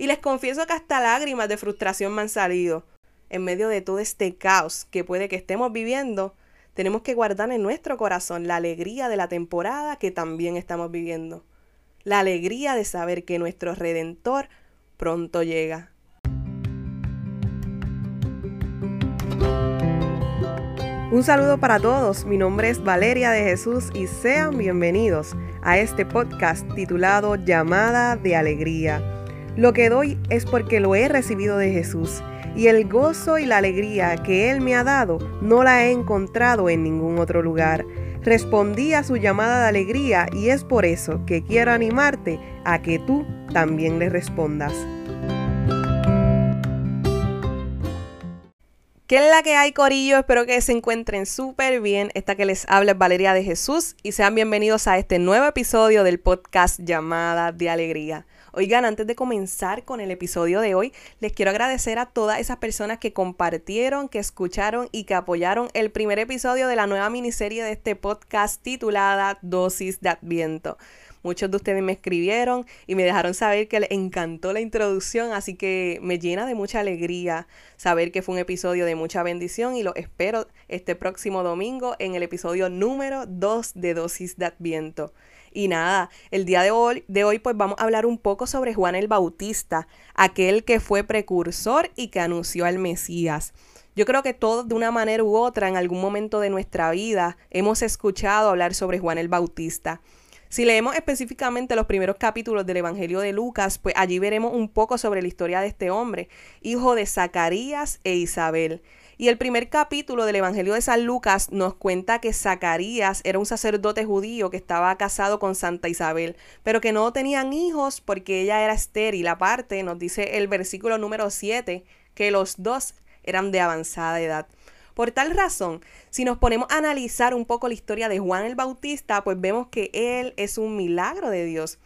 Y les confieso que hasta lágrimas de frustración me han salido. En medio de todo este caos que puede que estemos viviendo, tenemos que guardar en nuestro corazón la alegría de la temporada que también estamos viviendo. La alegría de saber que nuestro Redentor pronto llega. Un saludo para todos, mi nombre es Valeria de Jesús y sean bienvenidos a este podcast titulado Llamada de Alegría. Lo que doy es porque lo he recibido de Jesús y el gozo y la alegría que Él me ha dado no la he encontrado en ningún otro lugar. Respondí a su llamada de alegría y es por eso que quiero animarte a que tú también le respondas. ¿Qué es la que hay, Corillo? Espero que se encuentren súper bien. Esta que les habla es Valeria de Jesús y sean bienvenidos a este nuevo episodio del podcast Llamada de Alegría. Oigan, antes de comenzar con el episodio de hoy, les quiero agradecer a todas esas personas que compartieron, que escucharon y que apoyaron el primer episodio de la nueva miniserie de este podcast titulada Dosis de Adviento. Muchos de ustedes me escribieron y me dejaron saber que les encantó la introducción, así que me llena de mucha alegría saber que fue un episodio de mucha bendición y lo espero este próximo domingo en el episodio número 2 de Dosis de Adviento. Y nada, el día de hoy, de hoy pues vamos a hablar un poco sobre Juan el Bautista, aquel que fue precursor y que anunció al Mesías. Yo creo que todos de una manera u otra en algún momento de nuestra vida hemos escuchado hablar sobre Juan el Bautista. Si leemos específicamente los primeros capítulos del Evangelio de Lucas, pues allí veremos un poco sobre la historia de este hombre, hijo de Zacarías e Isabel. Y el primer capítulo del Evangelio de San Lucas nos cuenta que Zacarías era un sacerdote judío que estaba casado con Santa Isabel, pero que no tenían hijos porque ella era estéril. Aparte, nos dice el versículo número 7 que los dos eran de avanzada edad. Por tal razón, si nos ponemos a analizar un poco la historia de Juan el Bautista, pues vemos que él es un milagro de Dios.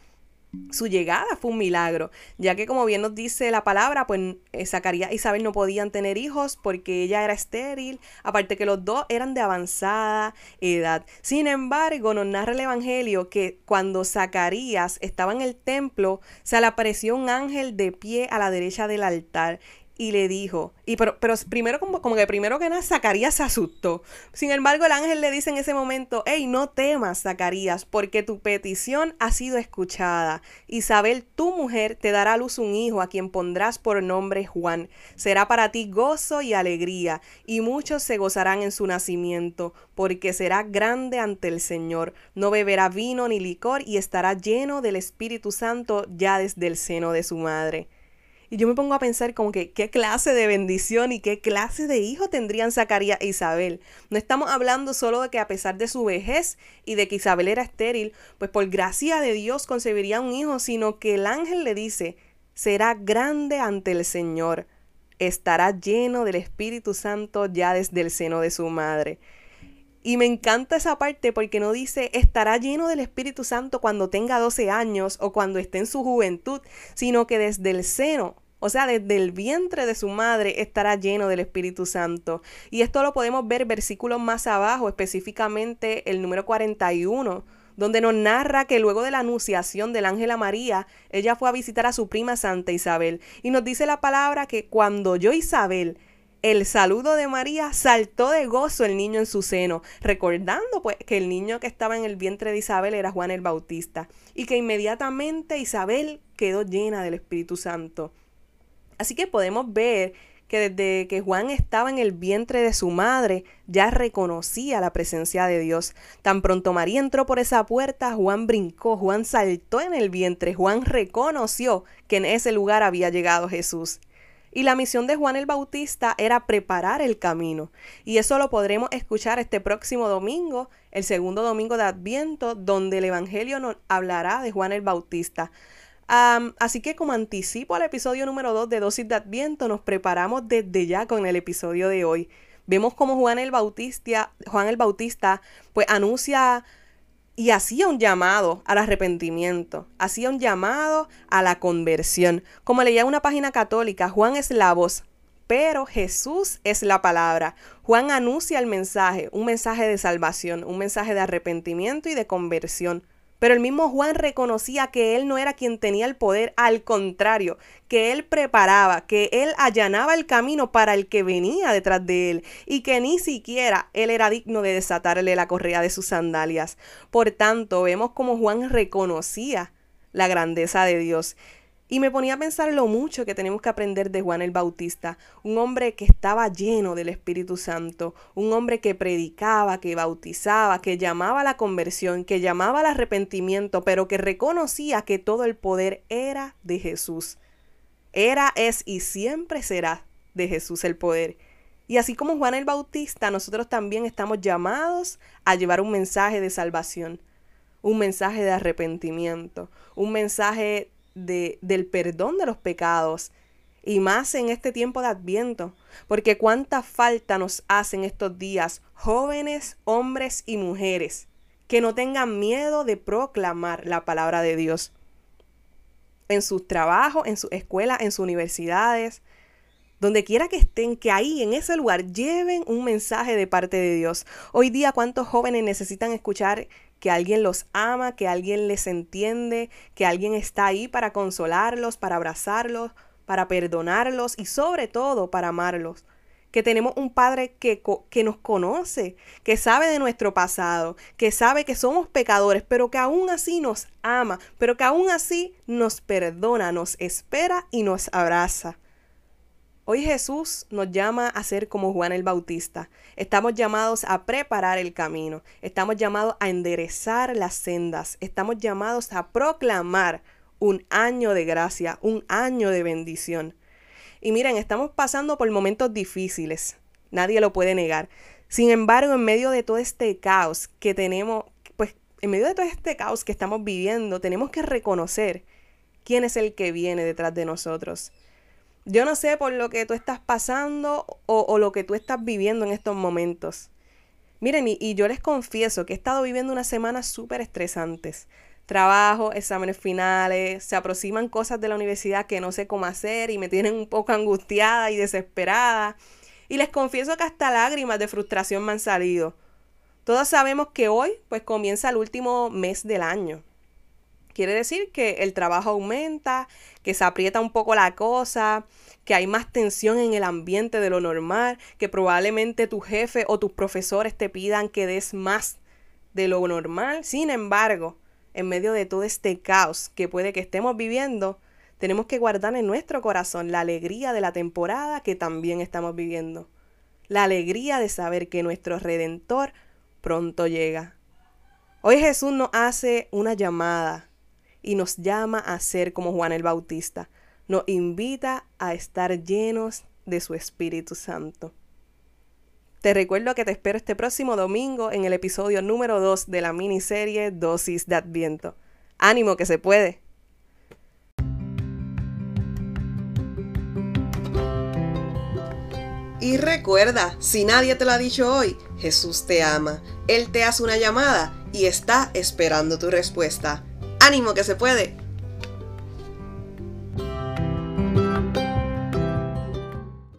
Su llegada fue un milagro, ya que como bien nos dice la palabra, pues eh, Zacarías e Isabel no podían tener hijos porque ella era estéril, aparte que los dos eran de avanzada edad. Sin embargo, nos narra el Evangelio que cuando Zacarías estaba en el templo, se le apareció un ángel de pie a la derecha del altar y le dijo, y pero, pero primero como, como, que primero que nada Zacarías se asustó. Sin embargo, el ángel le dice en ese momento, hey, no temas, Zacarías, porque tu petición ha sido escuchada. Isabel, tu mujer, te dará a luz un hijo a quien pondrás por nombre Juan. Será para ti gozo y alegría, y muchos se gozarán en su nacimiento, porque será grande ante el Señor. No beberá vino ni licor y estará lleno del Espíritu Santo ya desde el seno de su madre. Y yo me pongo a pensar como que qué clase de bendición y qué clase de hijo tendrían Zacarías e Isabel. No estamos hablando solo de que a pesar de su vejez y de que Isabel era estéril, pues por gracia de Dios concebiría un hijo, sino que el ángel le dice, será grande ante el Señor, estará lleno del Espíritu Santo ya desde el seno de su madre. Y me encanta esa parte porque no dice estará lleno del Espíritu Santo cuando tenga 12 años o cuando esté en su juventud, sino que desde el seno o sea, desde el vientre de su madre estará lleno del Espíritu Santo. Y esto lo podemos ver versículos más abajo, específicamente el número 41 donde nos narra que luego de la anunciación del ángel a María, ella fue a visitar a su prima Santa Isabel. Y nos dice la palabra que cuando yo Isabel, el saludo de María, saltó de gozo el niño en su seno, recordando pues que el niño que estaba en el vientre de Isabel era Juan el Bautista, y que inmediatamente Isabel quedó llena del Espíritu Santo. Así que podemos ver que desde que Juan estaba en el vientre de su madre, ya reconocía la presencia de Dios. Tan pronto María entró por esa puerta, Juan brincó, Juan saltó en el vientre, Juan reconoció que en ese lugar había llegado Jesús. Y la misión de Juan el Bautista era preparar el camino. Y eso lo podremos escuchar este próximo domingo, el segundo domingo de Adviento, donde el Evangelio nos hablará de Juan el Bautista así que como anticipo al episodio número 2 de Dosis de Adviento, nos preparamos desde ya con el episodio de hoy. Vemos como Juan el Bautista, Juan el Bautista pues anuncia y hacía un llamado al arrepentimiento, hacía un llamado a la conversión. Como leía una página católica, Juan es la voz, pero Jesús es la palabra. Juan anuncia el mensaje, un mensaje de salvación, un mensaje de arrepentimiento y de conversión Pero el mismo Juan reconocía que él no era quien tenía el poder, al contrario, que él preparaba, que él allanaba el camino para el que venía detrás de él y que ni siquiera él era digno de desatarle la correa de sus sandalias. Por tanto, vemos como Juan reconocía la grandeza de Dios y me ponía a pensar lo mucho que tenemos que aprender de Juan el Bautista, un hombre que estaba lleno del Espíritu Santo, un hombre que predicaba, que bautizaba, que llamaba a la conversión, que llamaba al arrepentimiento, pero que reconocía que todo el poder era de Jesús. Era, es y siempre será de Jesús el poder. Y así como Juan el Bautista, nosotros también estamos llamados a llevar un mensaje de salvación, un mensaje de arrepentimiento, un mensaje del perdón de los pecados. Y más en este tiempo de Adviento, porque cuánta falta nos hacen estos días jóvenes, hombres y mujeres que no tengan miedo de proclamar la palabra de Dios en sus trabajos, en su escuela, en sus universidades, donde quiera que estén, que ahí en ese lugar lleven un mensaje de parte de Dios. Hoy día, ¿cuántos jóvenes necesitan escuchar que alguien los ama, que alguien les entiende, que alguien está ahí para consolarlos, para abrazarlos, para perdonarlos y sobre todo para amarlos. Que tenemos un Padre que, nos conoce, que sabe de nuestro pasado, que sabe que somos pecadores, pero que aún así nos ama, pero que aún así nos perdona, nos espera y nos abraza. Hoy Jesús nos llama a ser como Juan el Bautista. Estamos llamados a preparar el camino. Estamos llamados a enderezar las sendas. Estamos llamados a proclamar un año de gracia, un año de bendición. Y miren, estamos pasando por momentos difíciles. Nadie lo puede negar. Sin embargo, en medio de todo este caos que tenemos, pues en medio de todo este caos que estamos viviendo, tenemos que reconocer quién es el que viene detrás de nosotros. Yo no sé por lo que tú estás pasando o, lo que tú estás viviendo en estos momentos. Miren, y, yo les confieso que he estado viviendo unas semanas súper estresantes. Trabajo, exámenes finales, se aproximan cosas de la universidad que no sé cómo hacer y me tienen un poco angustiada y desesperada. Y les confieso que hasta lágrimas de frustración me han salido. Todos sabemos que hoy pues comienza el último mes del año. Quiere decir que el trabajo aumenta, que se aprieta un poco la cosa, que hay más tensión en el ambiente de lo normal, que probablemente tu jefe o tus profesores te pidan que des más de lo normal. Sin embargo, en medio de todo este caos que puede que estemos viviendo, tenemos que guardar en nuestro corazón la alegría de la temporada que también estamos viviendo. La alegría de saber que nuestro Redentor pronto llega. Hoy Jesús nos hace una llamada y nos llama a ser como Juan el Bautista. Nos invita a estar llenos de su Espíritu Santo. Te recuerdo que te espero este próximo domingo en el episodio número 2 de la miniserie Dosis de Adviento. Ánimo que se puede. Y recuerda, si nadie te lo ha dicho hoy, Jesús te ama. Él te hace una llamada y está esperando tu respuesta. Ánimo que se puede.